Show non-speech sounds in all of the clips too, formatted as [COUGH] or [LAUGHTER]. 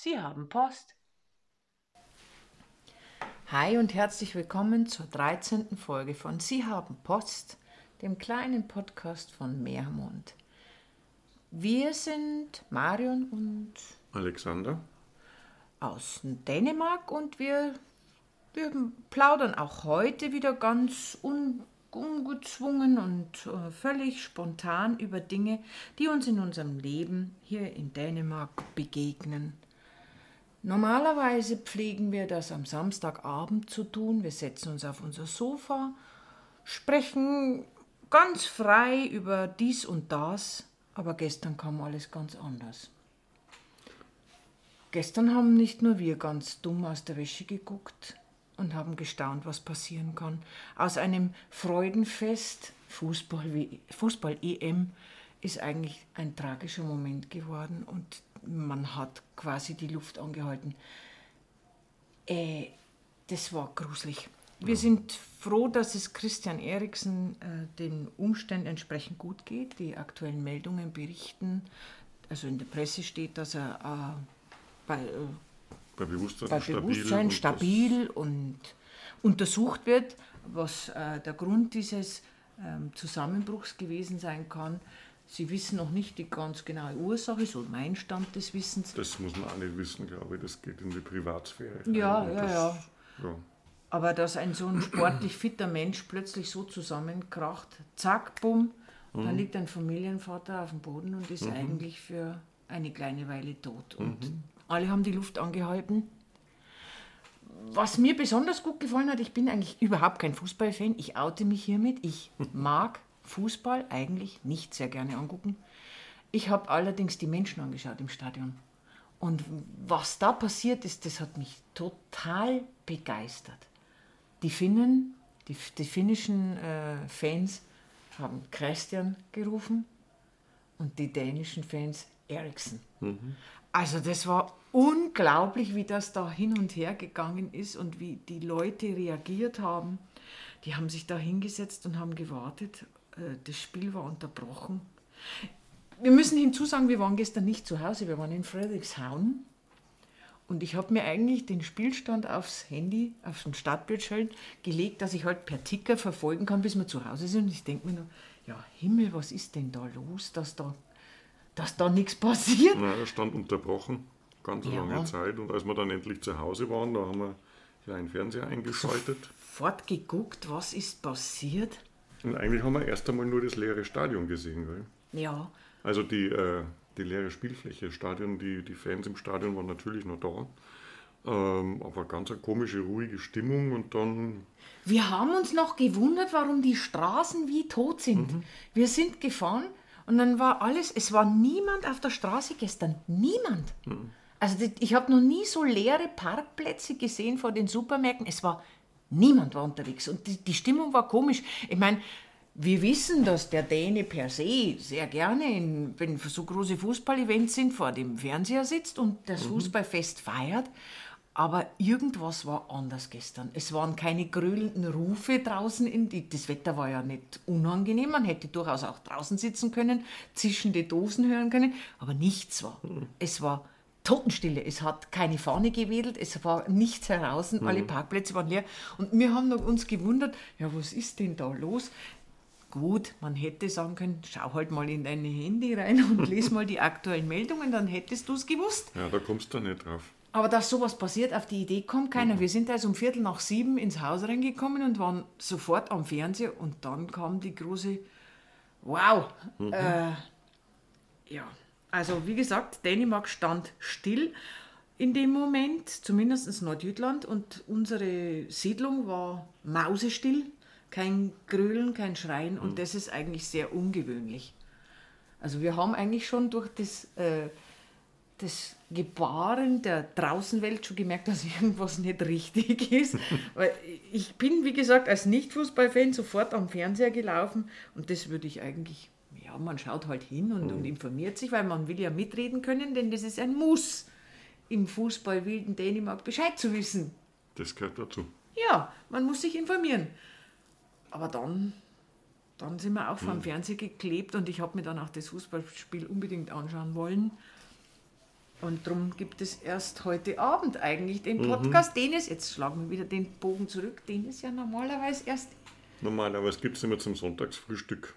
Sie haben Post. Hi und herzlich willkommen zur 13. Folge von Sie haben Post, dem kleinen Podcast von Meermond. Wir sind Marion und Alexander aus Dänemark und wir, wir plaudern auch heute wieder ganz un, ungezwungen und äh, völlig spontan über Dinge, die uns in unserem Leben hier in Dänemark begegnen. Normalerweise pflegen wir das am Samstagabend zu tun. Wir setzen uns auf unser Sofa, sprechen ganz frei über dies und das, aber gestern kam alles ganz anders. Gestern haben nicht nur wir ganz dumm aus der Wäsche geguckt und haben gestaunt, was passieren kann. Aus einem Freudenfest, Fußball-EM, Fußball ist eigentlich ein tragischer Moment geworden und man hat quasi die Luft angehalten. Äh, das war gruselig. Wir sind froh, dass es Christian Eriksen äh, den Umständen entsprechend gut geht. Die aktuellen Meldungen berichten, also in der Presse steht, dass er äh, bei, äh, bei Bewusstsein, bei Bewusstsein stabil, stabil und, untersucht wird, was äh, der Grund dieses ähm, Zusammenbruchs gewesen sein kann. Sie wissen noch nicht die ganz genaue Ursache, so mein Stand des Wissens. Das muss man auch nicht wissen, glaube ich. Das geht in die Privatsphäre. Ja, ja, das, ja, ja. Aber dass ein so ein sportlich fitter Mensch plötzlich so zusammenkracht, zack, bumm, mhm. dann liegt ein Familienvater auf dem Boden und ist mhm. eigentlich für eine kleine Weile tot. Und mhm. alle haben die Luft angehalten. Was mir besonders gut gefallen hat, ich bin eigentlich überhaupt kein Fußballfan, ich oute mich hiermit. Ich mag Fußball eigentlich nicht sehr gerne angucken. Ich habe allerdings die Menschen angeschaut im Stadion. Und was da passiert ist, das hat mich total begeistert. Die Finnen, die, die finnischen äh, Fans haben Christian gerufen und die dänischen Fans Eriksen. Mhm. Also das war unglaublich, wie das da hin und her gegangen ist und wie die Leute reagiert haben. Die haben sich da hingesetzt und haben gewartet das Spiel war unterbrochen. Wir müssen hinzusagen, wir waren gestern nicht zu Hause, wir waren in Frederikshavn. Und ich habe mir eigentlich den Spielstand aufs Handy, auf den Stadtbildschirm gelegt, dass ich halt per Ticker verfolgen kann, bis wir zu Hause sind. Und ich denke mir nur, ja Himmel, was ist denn da los, dass da, dass da nichts passiert? Na, er stand unterbrochen, ganz ja. lange Zeit. Und als wir dann endlich zu Hause waren, da haben wir ja einen Fernseher eingeschaltet. Sofort geguckt, was ist passiert. Und eigentlich haben wir erst einmal nur das leere Stadion gesehen. Gell? Ja. Also die, äh, die leere Spielfläche, Stadion, die, die Fans im Stadion waren natürlich noch da. Ähm, aber ganz eine komische, ruhige Stimmung und dann. Wir haben uns noch gewundert, warum die Straßen wie tot sind. Mhm. Wir sind gefahren und dann war alles, es war niemand auf der Straße gestern. Niemand. Mhm. Also ich habe noch nie so leere Parkplätze gesehen vor den Supermärkten. Es war Niemand war unterwegs und die, die Stimmung war komisch. Ich meine, wir wissen, dass der Däne per se sehr gerne, in, wenn so große Fußballevents sind, vor dem Fernseher sitzt und das mhm. Fußballfest feiert. Aber irgendwas war anders gestern. Es waren keine gröhlenden Rufe draußen. In die, das Wetter war ja nicht unangenehm. Man hätte durchaus auch draußen sitzen können, zischende Dosen hören können. Aber nichts war. Mhm. Es war Totenstille. Es hat keine Fahne gewedelt, es war nichts heraus, mhm. alle Parkplätze waren leer. Und wir haben uns gewundert, ja, was ist denn da los? Gut, man hätte sagen können, schau halt mal in deine Handy rein und [LAUGHS] lese mal die aktuellen Meldungen, dann hättest du es gewusst. Ja, da kommst du nicht drauf. Aber dass sowas passiert, auf die Idee kommt keiner. Mhm. Wir sind also um Viertel nach sieben ins Haus reingekommen und waren sofort am Fernseher und dann kam die große Wow! Mhm. Äh, ja, also wie gesagt, Dänemark stand still in dem Moment, zumindest Nordjütland, und unsere Siedlung war mausestill, kein Grölen, kein Schreien, und mhm. das ist eigentlich sehr ungewöhnlich. Also wir haben eigentlich schon durch das, äh, das Gebaren der Draußenwelt schon gemerkt, dass [LAUGHS] irgendwas nicht richtig ist. [LAUGHS] Weil ich bin, wie gesagt, als Nicht-Fußballfan sofort am Fernseher gelaufen und das würde ich eigentlich ja, man schaut halt hin und, mhm. und, informiert sich, weil man will ja mitreden können, denn das ist ein Muss, im Fußball wilden Dänemark Bescheid zu wissen. Das gehört dazu. Ja, man muss sich informieren. Aber dann, dann sind wir auch vor dem mhm. Fernseher geklebt und ich habe mir dann auch das Fußballspiel unbedingt anschauen wollen. Und darum gibt es erst heute Abend eigentlich den mhm. Podcast, mhm. den es, jetzt schlagen wir wieder den Bogen zurück, den es ja normalerweise erst. Normalerweise gibt es immer zum Sonntagsfrühstück.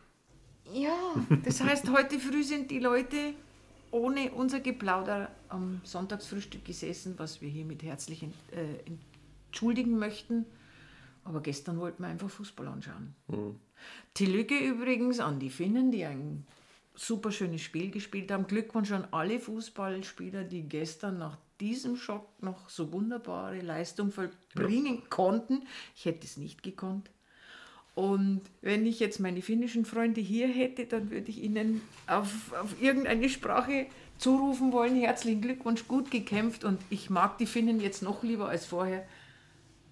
Ja, das heißt, heute früh sind die Leute ohne unser Geplauder am Sonntagsfrühstück gesessen, was wir hiermit herzlich äh, entschuldigen möchten. Aber gestern wollten wir einfach Fußball anschauen. Mhm. Die Lücke übrigens an die Finnen, die ein super schönes Spiel gespielt haben. Glückwunsch an alle Fußballspieler, die gestern nach diesem Schock noch so wunderbare Leistung vollbringen ja. konnten. Ich hätte es nicht gekonnt. Und wenn ich jetzt meine finnischen Freunde hier hätte, dann würde ich ihnen auf, auf irgendeine Sprache zurufen wollen. Herzlichen Glückwunsch, gut gekämpft. Und ich mag die Finnen jetzt noch lieber als vorher,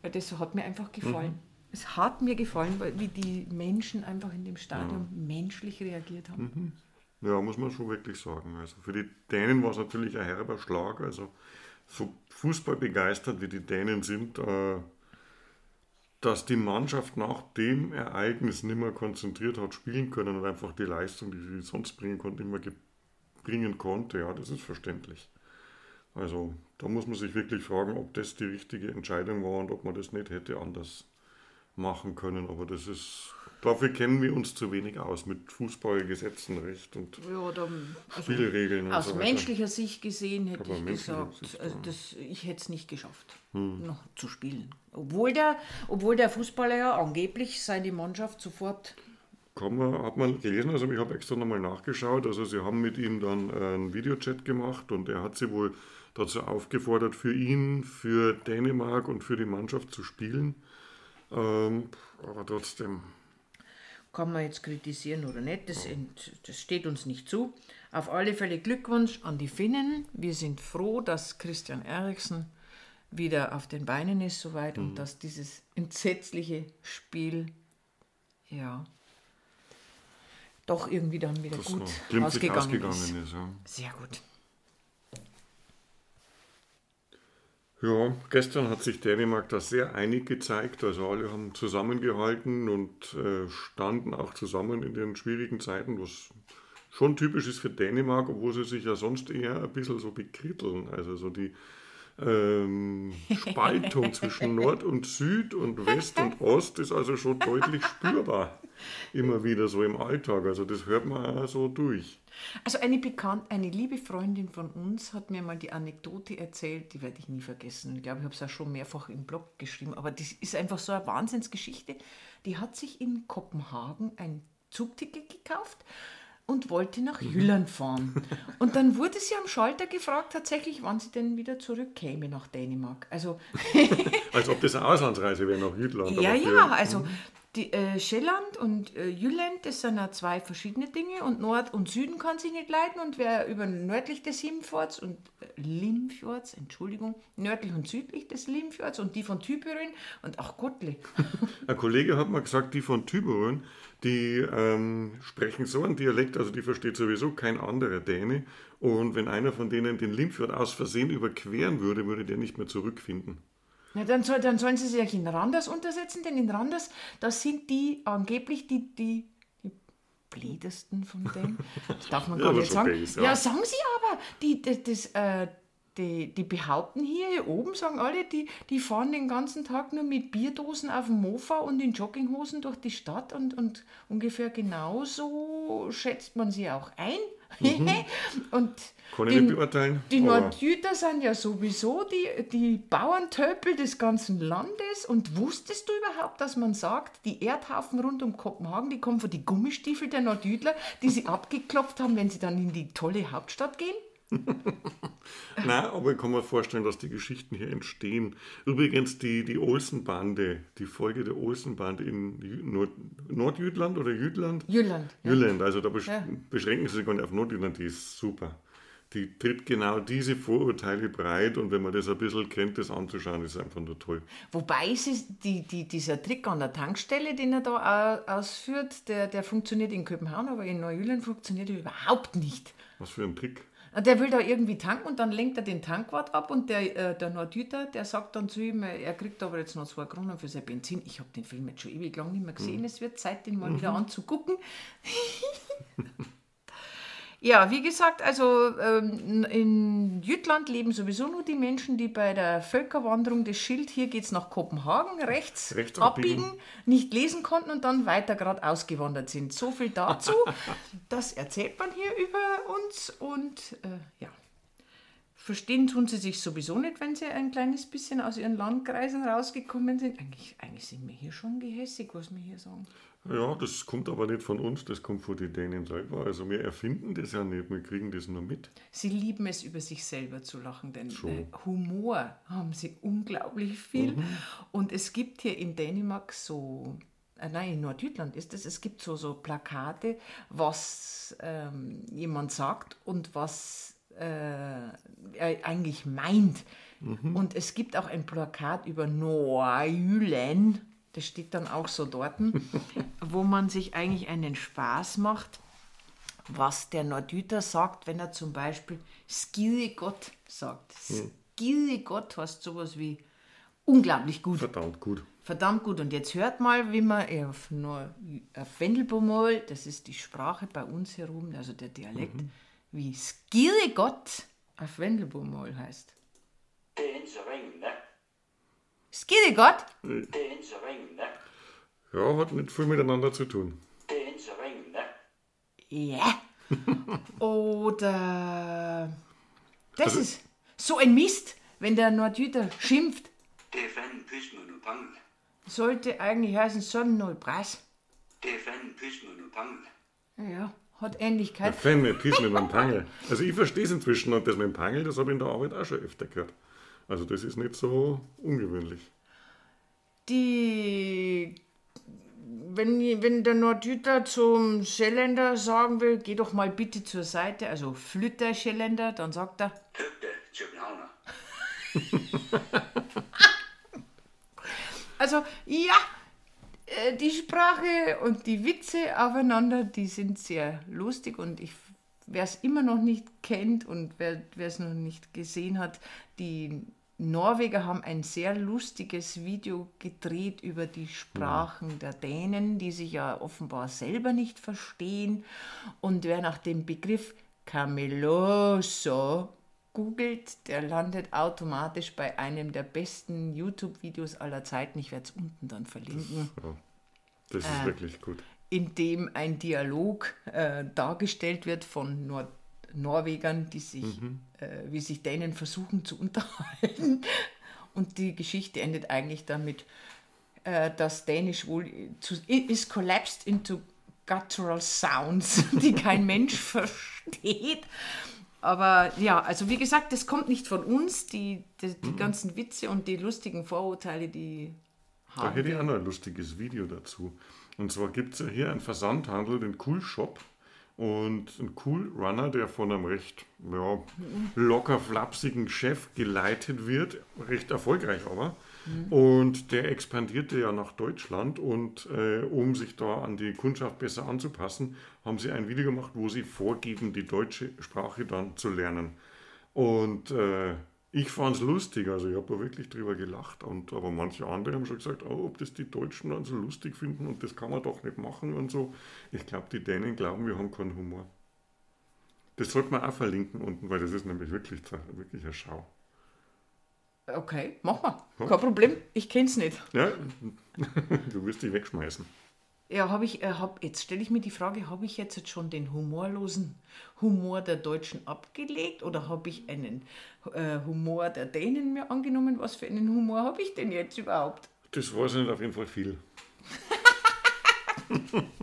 weil das hat mir einfach gefallen. Mhm. Es hat mir gefallen, wie die Menschen einfach in dem Stadion ja. menschlich reagiert haben. Mhm. Ja, muss man schon wirklich sagen. Also für die Dänen war es natürlich ein herber Schlag. Also so Fußball begeistert wie die Dänen sind, äh, dass die Mannschaft nach dem Ereignis nicht mehr konzentriert hat spielen können und einfach die Leistung, die sie sonst bringen konnte, nicht mehr bringen konnte. Ja, das ist verständlich. Also da muss man sich wirklich fragen, ob das die richtige Entscheidung war und ob man das nicht hätte anders machen können. Aber das ist, dafür kennen wir uns zu wenig aus mit Fußballgesetzen, Recht und ja, da, also Spielregeln. aus so menschlicher Sicht gesehen hätte Aber ich gesagt, Sicht, also das, ich hätte es nicht geschafft, hm. noch zu spielen. Obwohl der, obwohl der Fußballer ja angeblich seine Mannschaft sofort kann man, hat man gelesen, also ich habe extra nochmal nachgeschaut, also sie haben mit ihm dann einen Videochat gemacht und er hat sie wohl dazu aufgefordert, für ihn, für Dänemark und für die Mannschaft zu spielen. Ähm, aber trotzdem. Kann man jetzt kritisieren oder nicht, das, das steht uns nicht zu. Auf alle Fälle Glückwunsch an die Finnen. Wir sind froh, dass Christian Eriksen wieder auf den Beinen ist soweit mhm. und dass dieses entsetzliche Spiel ja doch irgendwie dann wieder das gut ausgegangen, ausgegangen, ist. ist ja. Sehr gut. Ja, gestern hat sich Dänemark da sehr einig gezeigt. Also alle haben zusammengehalten und äh, standen auch zusammen in den schwierigen Zeiten, was schon typisch ist für Dänemark, obwohl sie sich ja sonst eher ein bisschen so bekritteln. Also so die ähm, Spaltung zwischen Nord und Süd und West und Ost ist also schon deutlich spürbar. Immer wieder so im Alltag. Also das hört man auch so durch. Also eine bekannt, eine liebe Freundin von uns hat mir mal die Anekdote erzählt, die werde ich nie vergessen. Ich glaube, ich habe es auch schon mehrfach im Blog geschrieben, aber das ist einfach so eine Wahnsinnsgeschichte. Die hat sich in Kopenhagen ein Zugticket gekauft und wollte nach mhm. Jylland fahren. Und dann wurde sie am Schalter gefragt, tatsächlich, wann sie denn wieder zurückkäme nach Dänemark. Also [LAUGHS] Als ob das eine Auslandsreise wäre nach Jütland. Ja, ja, also mhm. Die, äh, Schelland und äh, Jylland, das sind ja zwei verschiedene Dinge und Nord und Süden kann sich nicht leiten und wer über nördlich des Limfjords und äh, Limfjords, Entschuldigung, nördlich und südlich des Limfjords und die von Tübingen und auch Gottle. [LAUGHS] Ein Kollege hat mal gesagt, die von Tübingen, die ähm, sprechen so einen Dialekt, also die versteht sowieso kein anderer Däne und wenn einer von denen den Limfjord aus Versehen überqueren würde, würde der nicht mehr zurückfinden. Ja, dann, soll, dann sollen sie sich in Randers untersetzen, denn in Randers, das sind die angeblich die, die, die blädesten von denen. Das darf man [LAUGHS] gar nicht sagen. Base, ja. ja. sagen sie aber, die, das, das äh, die, die behaupten hier, hier oben, sagen alle, die, die fahren den ganzen Tag nur mit Bierdosen auf dem Mofa und in Jogginghosen durch die Stadt und, und ungefähr genauso schätzt man sie auch ein. Mhm. [LAUGHS] und Kann ich die, nicht beurteilen. Die Nordjüter sind ja sowieso die, die Bauerntöpel des ganzen Landes. Und wusstest du überhaupt, dass man sagt, die Erdhaufen rund um Kopenhagen, die kommen von den Gummistiefel der Nordjüdler, die sie abgeklopft haben, wenn sie dann in die tolle Hauptstadt gehen? [LAUGHS] Nein, aber ich kann mir vorstellen, dass die Geschichten hier entstehen. Übrigens, die, die Olsenbande, die Folge der Olsenbande in Nord Nordjütland oder Jütland? Jütland. Ja. Jütland, also da besch ja. beschränken sie sich gar nicht auf Nordjütland, die ist super. Die tritt genau diese Vorurteile breit und wenn man das ein bisschen kennt, das anzuschauen, ist einfach nur toll. Wobei sie, die, die, dieser Trick an der Tankstelle, den er da ausführt, der, der funktioniert in Kopenhagen, aber in Neujüland funktioniert er überhaupt nicht. Was für ein Trick? Der will da irgendwie tanken und dann lenkt er den Tankwart ab und der, äh, der Nordhüter, der sagt dann zu ihm, er kriegt aber jetzt noch zwei Kronen für sein Benzin. Ich habe den Film jetzt schon ewig lang nicht mehr gesehen. Mhm. Es wird Zeit, den mal mhm. wieder anzugucken. [LAUGHS] Ja, wie gesagt, also ähm, in Jütland leben sowieso nur die Menschen, die bei der Völkerwanderung des Schild, hier geht es nach Kopenhagen, rechts, Rechts abbiegen, abbiegen. nicht lesen konnten und dann weiter gerade ausgewandert sind. So viel dazu. [LAUGHS] das erzählt man hier über uns und äh, ja. Verstehen tun sie sich sowieso nicht, wenn sie ein kleines bisschen aus ihren Landkreisen rausgekommen sind. Eigentlich, eigentlich sind wir hier schon gehässig, was wir hier sagen. Ja, das kommt aber nicht von uns, das kommt von den Dänen selber. Also wir erfinden das ja nicht, wir kriegen das nur mit. Sie lieben es, über sich selber zu lachen, denn Schon. äh, Humor haben sie unglaublich viel. Und es gibt hier in Dänemark so, äh, nein, in Nordjütland ist es, es gibt so, so Plakate, was ähm, jemand sagt und was äh, er eigentlich meint. Und es gibt auch ein Plakat über Noajülen, das steht dann auch so dort, [LAUGHS] wo man sich eigentlich einen Spaß macht was der Nordüter sagt, wenn er zum Beispiel Skide Gott sagt. Skide Gott heißt sowas wie unglaublich gut, Verdammt gut. verdammt gut. Und jetzt hört mal, wie man auf, Nor auf Wendelbomol, das ist die Sprache bei uns herum, also der Dialekt, wie Skide Gott auf Wendelbomol heißt. Det er ikke så ringende. Skide Gott? Det er ikke så ringende. Ja, hat nicht viel miteinander zu tun. Det er ikke så ringende. Ja. [LAUGHS] Oder das Also- ist so ein Mist, wenn der Nordjüter schimpft. Det er fanden pangel. Sollte eigentlich heißen Sonnennullpreis. Det er fanden pangel. Ja, hat Ähnlichkeit. Fan mit Piss mit dem Pangel. Also ich verstehe es inzwischen und das mit dem Pangel, das habe ich in der Arbeit auch schon öfter gehört. Also das ist nicht so ungewöhnlich. Die, wenn, wenn der Nordjüter zum Schelländer sagen will, geh doch mal bitte zur Seite, also Flütter Schelländer, dann sagt er. [LAUGHS] Also ja, die Sprache und die Witze aufeinander, die sind sehr lustig und ich, wer es immer noch nicht kennt und wer es noch nicht gesehen hat, die Norweger haben ein sehr lustiges Video gedreht über die Sprachen der Dänen, die sich ja offenbar selber nicht verstehen. Und wer nach dem Begriff Cameloso googelt, der landet automatisch bei einem der besten YouTube-Videos aller Zeiten. Ich werde es unten dann verlinken, Ja, das Äh. ist wirklich gut. in dem ein Dialog äh, dargestellt wird von Nor Norwegern, die sich, äh, wie sich Dänen versuchen zu unterhalten. Und die Geschichte endet eigentlich damit, äh, dass Dänisch wohl zu, ist collapsed into guttural sounds, [LAUGHS] die kein Mensch [LAUGHS] versteht. Aber ja, also wie gesagt, das kommt nicht von uns. Die, die, die ganzen Witze und die lustigen Vorurteile, die Da haben hätte ich auch noch ein lustiges Video dazu. Und zwar gibt es ja hier einen Versandhandel, den Cool Shop. Und ein Cool Runner, der von einem recht ja, locker flapsigen Chef geleitet wird, recht erfolgreich aber. Und der expandierte ja nach Deutschland und äh, um sich da an die Kundschaft besser anzupassen, haben sie ein Video gemacht, wo sie vorgeben, die deutsche Sprache dann zu lernen. Und äh, ich fand es lustig, also ich habe da wirklich drüber gelacht. Und, aber manche andere haben schon gesagt, oh, ob das die Deutschen dann so lustig finden und das kann man doch nicht machen und so. Ich glaube, die Dänen glauben, wir haben keinen Humor. Das sollte man auch verlinken unten, weil das ist nämlich wirklich, wirklich eine Schau. Okay, mach mal. Kein Problem. Ich kenn's nicht. Ja, [LAUGHS] du wirst dich wegschmeißen. Ja, habe ich, äh, hab, jetzt stelle ich mir die Frage, habe ich jetzt, jetzt schon den humorlosen Humor der Deutschen abgelegt oder habe ich einen äh, Humor der Dänen mir angenommen? Was für einen Humor habe ich denn jetzt überhaupt? Das weiß ich nicht, auf jeden Fall viel. [LAUGHS]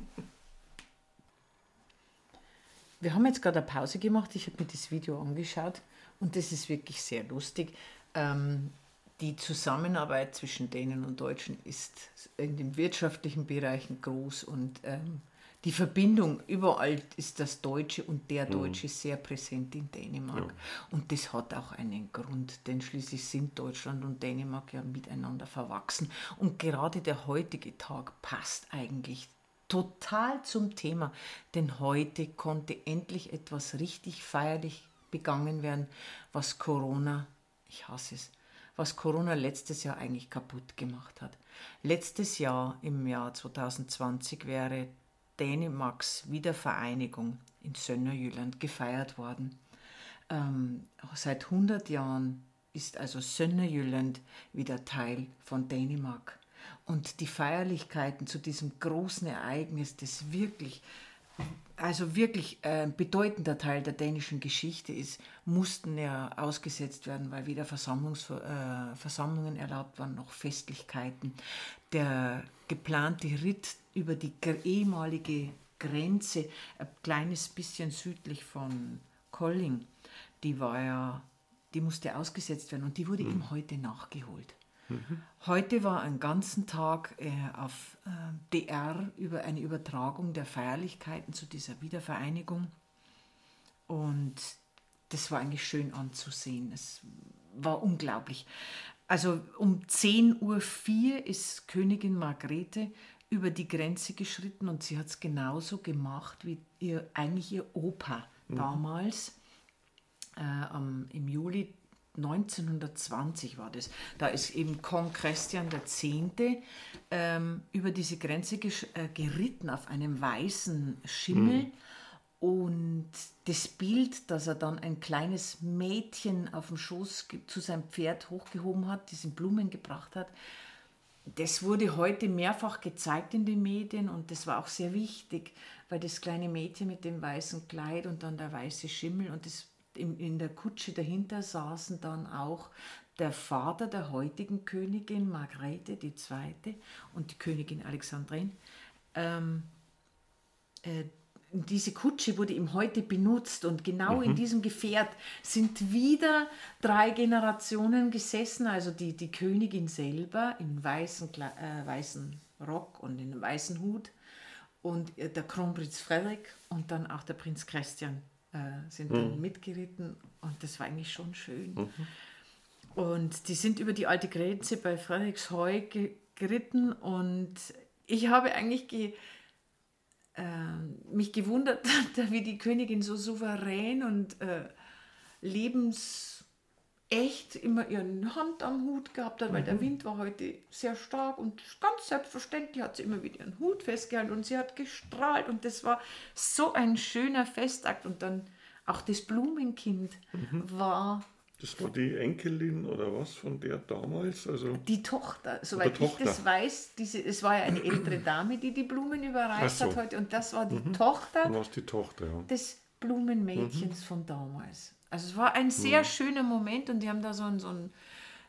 Wir haben jetzt gerade eine Pause gemacht, ich habe mir das Video angeschaut und das ist wirklich sehr lustig. Ähm, die Zusammenarbeit zwischen Dänen und Deutschen ist in den wirtschaftlichen Bereichen groß und ähm, die Verbindung überall ist das Deutsche und der Deutsche sehr präsent in Dänemark. Und das hat auch einen Grund, denn schließlich sind Deutschland und Dänemark ja miteinander verwachsen. Und gerade der heutige Tag passt eigentlich total zum Thema, denn heute konnte endlich etwas richtig feierlich begangen werden, was Corona, ich hasse es, was Corona letztes Jahr eigentlich kaputt gemacht hat. Letztes Jahr, im Jahr 2020, wäre Dänemarks Wiedervereinigung in Sönnerjylland gefeiert worden. Ähm, seit 100 Jahren ist also Sönnerjylland wieder Teil von Dänemark. Und die Feierlichkeiten zu diesem großen Ereignis, das wirklich, also wirklich ein bedeutender Teil der dänischen Geschichte ist, mussten ja ausgesetzt werden, weil weder Versammlungs, äh, Versammlungen erlaubt waren noch Festlichkeiten. Der geplante Ritt über die ehemalige Grenze, ein kleines bisschen südlich von Colling, die war ja, die musste ausgesetzt werden und die wurde mhm. ihm heute nachgeholt. Mhm. Heute war ein ganzen Tag äh, auf äh, DR über eine Übertragung der Feierlichkeiten zu dieser Wiedervereinigung. Und das war eigentlich schön anzusehen. Es war unglaublich. Also um 10.04 Uhr ist Königin Margrethe über die Grenze geschritten und sie hat es genauso gemacht wie ihr, eigentlich ihr Opa mhm. damals. Äh, um, Im Juli 1920 war das. Da ist eben Kong Christian X. Ähm, über diese Grenze äh, geritten auf einem weißen Schimmel. Mhm. Und das Bild, dass er dann ein kleines Mädchen auf dem Schoß zu seinem Pferd hochgehoben hat, diesen Blumen gebracht hat, das wurde heute mehrfach gezeigt in den Medien und das war auch sehr wichtig, weil das kleine Mädchen mit dem weißen Kleid und dann der weiße Schimmel und das in, in der Kutsche dahinter saßen dann auch der Vater der heutigen Königin Margrethe II. und die Königin Alexandrin. Ähm, äh, diese Kutsche wurde ihm heute benutzt und genau mhm. in diesem Gefährt sind wieder drei Generationen gesessen, also die, die Königin selber im weißen, äh, weißen Rock und in einem weißen Hut und äh, der Kronprinz Frederik und dann auch der Prinz Christian äh, sind dann mhm. mitgeritten und das war eigentlich schon schön. Mhm. Und die sind über die alte Grenze bei Fredericksheu ge geritten und ich habe eigentlich ge äh, mich gewundert, [LAUGHS] wie die Königin so souverän und äh, lebens echt immer ihren Hand am Hut gehabt hat, weil mhm. der Wind war heute sehr stark und ganz selbstverständlich hat sie immer wieder ihren Hut festgehalten und sie hat gestrahlt und das war so ein schöner Festakt und dann auch das Blumenkind mhm. war das war die Enkelin oder was von der damals? Also die Tochter, soweit Tochter. ich das weiß, diese, es war ja eine ältere Dame, die die Blumen überreicht so. hat heute und das war die mhm. Tochter, die Tochter ja. des Blumenmädchens mhm. von damals. Also es war ein sehr mhm. schöner Moment und die haben da so ein, so ein,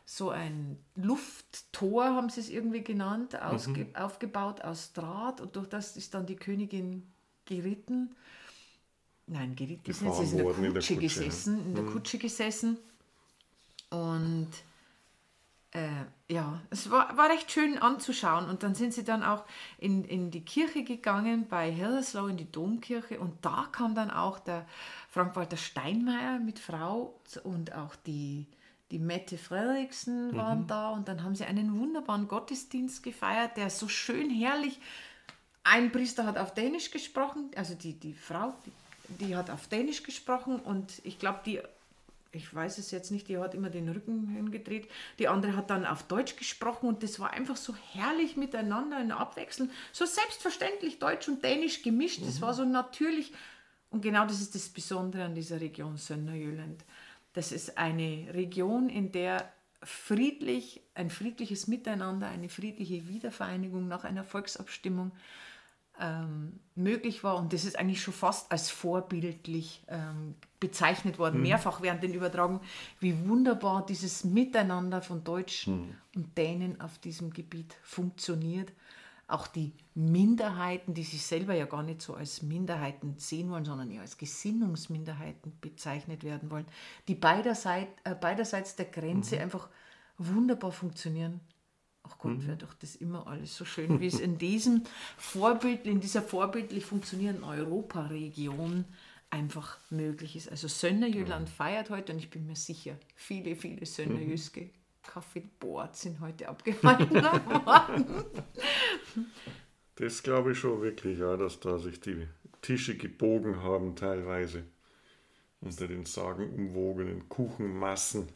so ein Lufttor, haben sie es irgendwie genannt, ausge, mhm. aufgebaut aus Draht und durch das ist dann die Königin geritten. Nein, geritten ist nicht, sie ist in der Kutsche, in der Kutsche gesessen, ja. in der mhm. Kutsche gesessen und äh, ja, es war, war recht schön anzuschauen. Und dann sind sie dann auch in, in die Kirche gegangen, bei Hellersloh in die Domkirche. Und da kam dann auch der Frank-Walter Steinmeier mit Frau und auch die, die Mette Frederiksen waren mhm. da. Und dann haben sie einen wunderbaren Gottesdienst gefeiert, der so schön herrlich. Ein Priester hat auf Dänisch gesprochen, also die, die Frau, die, die hat auf Dänisch gesprochen und ich glaube, die ich weiß es jetzt nicht, die hat immer den Rücken hingedreht. Die andere hat dann auf Deutsch gesprochen und das war einfach so herrlich miteinander in Abwechseln. So selbstverständlich Deutsch und Dänisch gemischt. Das mhm. war so natürlich. Und genau das ist das Besondere an dieser Region Sönnerjylland. Das ist eine Region, in der friedlich, ein friedliches Miteinander, eine friedliche Wiedervereinigung nach einer Volksabstimmung ähm, möglich war. Und das ist eigentlich schon fast als vorbildlich ähm, bezeichnet worden, mhm. mehrfach während den Übertragungen, wie wunderbar dieses Miteinander von Deutschen mhm. und Dänen auf diesem Gebiet funktioniert. Auch die Minderheiten, die sich selber ja gar nicht so als Minderheiten sehen wollen, sondern ja als Gesinnungsminderheiten bezeichnet werden wollen, die beiderseits, äh, beiderseits der Grenze mhm. einfach wunderbar funktionieren ach Gott, mhm. wäre doch das immer alles so schön, wie es in [LAUGHS] diesem Vorbild, in dieser vorbildlich funktionierenden Europaregion einfach möglich ist. Also Sönnerjylland mhm. feiert heute und ich bin mir sicher, viele, viele Sönnerjyske mhm. Kaffeeboards sind heute abgehalten [LAUGHS] worden. Das glaube ich schon wirklich, ja, dass da sich die Tische gebogen haben teilweise unter den sagenumwogenen Kuchenmassen.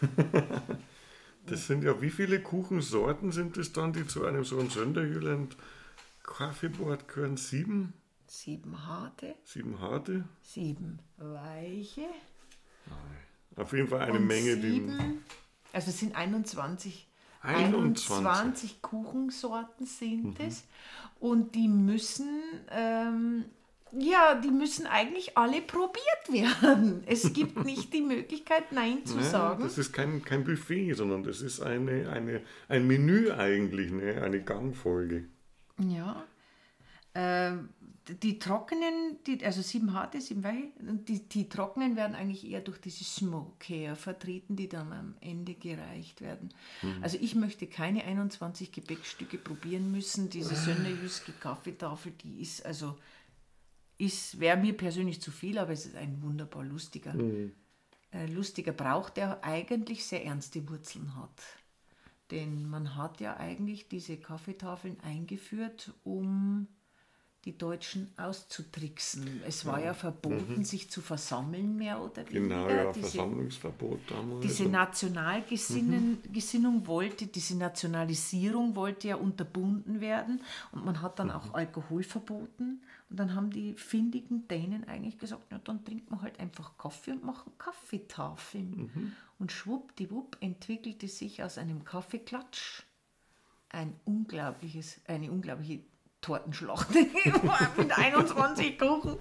[LAUGHS] Das sind ja, wie viele Kuchensorten sind es dann, die zu einem so einem Sönderjylland Kaffeeboard gehören sieben. Sieben harte. Sieben harte. Sieben weiche. Auf jeden Fall eine und Menge, sieben, die. Also es sind 21 21. 21 Kuchensorten sind Mhm. es. Und die müssen, ähm, ja, die müssen eigentlich alle probiert werden. [LAUGHS] Es gibt nicht die Möglichkeit, Nein zu Ja, sagen. das ist kein, kein Buffet, sondern das ist eine, eine, ein Menü eigentlich, ne? eine Gangfolge. Ja. Ähm, die trockenen, die, also sieben harte, sieben weiche, die, die trockenen werden eigentlich eher durch diese Smoke vertreten, die dann am Ende gereicht werden. Also ich möchte keine 21 Gebäckstücke probieren müssen. Diese [LAUGHS] Sönderjüske Kaffeetafel, die ist also, wäre mir persönlich zu viel, aber es ist ein wunderbar lustiger, äh, lustiger Brauch, der eigentlich sehr ernste Wurzeln hat. Denn man hat ja eigentlich diese Kaffeetafeln eingeführt, um die Deutschen auszutricksen. Es war ja verboten, sich zu versammeln, mehr oder weniger. Mhm. Genau, ja, diese, Versammlungsverbot damals. diese Nationalgesinnung Gesinnung wollte, diese Nationalisierung wollte ja unterbunden werden und man hat dann Mhm. auch Alkohol verboten und dann haben die findigen Dänen eigentlich gesagt, na dann trinkt man halt einfach Kaffee und machen Kaffeetafeln. Mhm. Und schwuppdiwupp entwickelte sich aus einem Kaffeeklatsch ein unglaubliches, eine unglaubliche Tortenschlacht [LAUGHS] mit 21 Kuchen.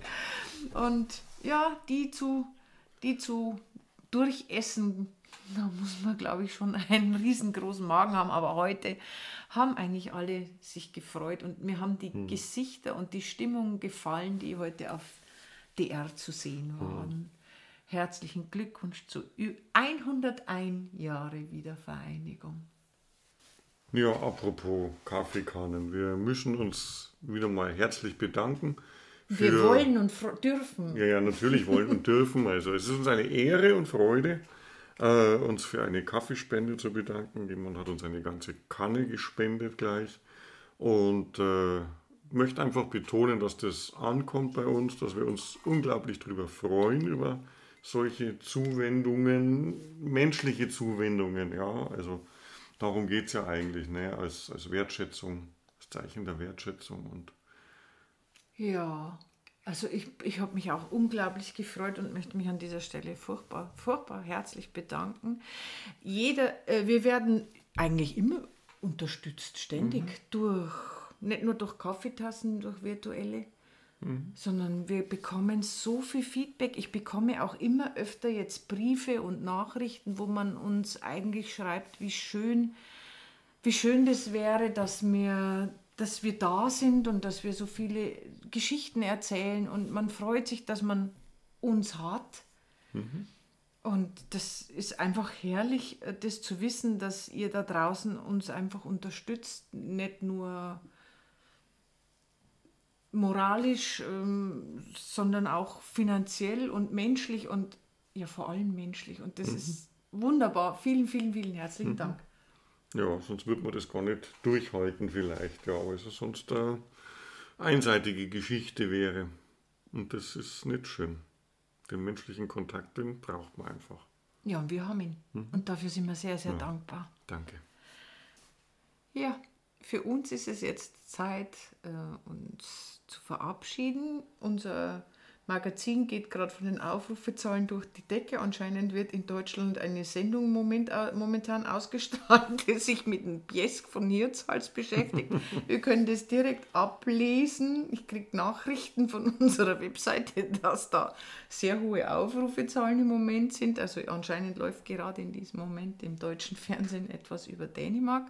Und ja, die zu, die zu durchessen, da muss man, glaube ich, schon einen riesengroßen Magen haben. Aber heute haben eigentlich alle sich gefreut und mir haben die Gesichter und die Stimmung gefallen, die heute auf DR zu sehen waren. Herzlichen Glückwunsch zu Ü- 101 Jahre Wiedervereinigung. Ja, apropos Kaffeekannen, wir müssen uns wieder mal herzlich bedanken. Wir für- wollen und dürfen. Ja, ja, natürlich wollen und dürfen. Also es ist uns eine Ehre und Freude, äh, uns für eine Kaffeespende zu bedanken. Jemand hat uns eine ganze Kanne gespendet gleich. Und äh, möchte einfach betonen, dass das ankommt bei uns, dass wir uns unglaublich darüber freuen, über solche Zuwendungen, menschliche Zuwendungen, ja. Also darum geht es ja eigentlich, ne? als, als Wertschätzung, als Zeichen der Wertschätzung. Und Ja, also ich, ich habe mich auch unglaublich gefreut und möchte mich an dieser Stelle furchtbar, furchtbar herzlich bedanken. Jeder, äh, wir werden eigentlich immer unterstützt, ständig, durch, nicht nur durch Kaffeetassen, durch virtuelle, sondern wir bekommen so viel Feedback. Ich bekomme auch immer öfter jetzt Briefe und Nachrichten, wo man uns eigentlich schreibt, wie schön wie schön das wäre, dass wir, dass wir da sind und dass wir so viele Geschichten erzählen und man freut sich, dass man uns hat. Und das ist einfach herrlich, äh, das zu wissen, dass ihr da draußen uns einfach unterstützt, nicht nur moralisch, ähm, sondern auch finanziell und menschlich und ja vor allem menschlich. Und das ist wunderbar. Vielen, vielen, vielen herzlichen Dank. Ja, sonst würde man das gar nicht durchhalten vielleicht, ja, weil es sonst eine einseitige Geschichte wäre. Und das ist nicht schön. Den menschlichen Kontakt, den braucht man einfach. Ja, und wir haben ihn. Und dafür sind wir sehr, sehr dankbar. Danke. Ja, für uns ist es jetzt Zeit, äh, uns zu verabschieden. Unser Magazin geht gerade von den Aufrufezahlen durch die Decke. Anscheinend wird in Deutschland eine Sendung moment, äh, momentan ausgestrahlt, [LAUGHS] die sich mit dem Piesk von Hirtshals beschäftigt. [LAUGHS] Wir können das direkt ablesen. Ich kriege Nachrichten von [LAUGHS] unserer Webseite, dass da sehr hohe Aufrufezahlen im Moment sind. Also anscheinend läuft gerade in diesem Moment im deutschen Fernsehen etwas über Dänemark.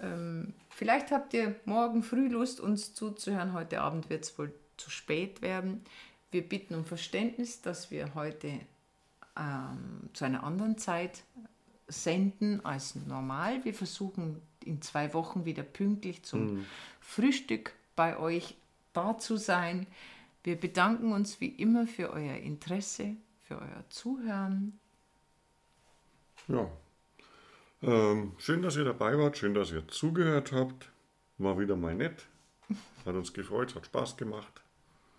Ähm, vielleicht habt ihr morgen früh Lust, uns zuzuhören. Heute Abend wird es wohl zu spät werden. Wir bitten um Verständnis, dass wir heute ähm, zu einer anderen Zeit senden als normal. Wir versuchen in zwei Wochen wieder pünktlich zum Frühstück bei euch da zu sein. Wir bedanken uns wie immer für euer Interesse, für euer Zuhören. Ja. Ähm, schön, dass ihr dabei wart, schön, dass ihr zugehört habt. War wieder mal nett. Hat uns gefreut, hat Spaß gemacht.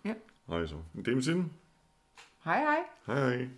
Ja. Also, in dem Sinn, Hi, hi. hi.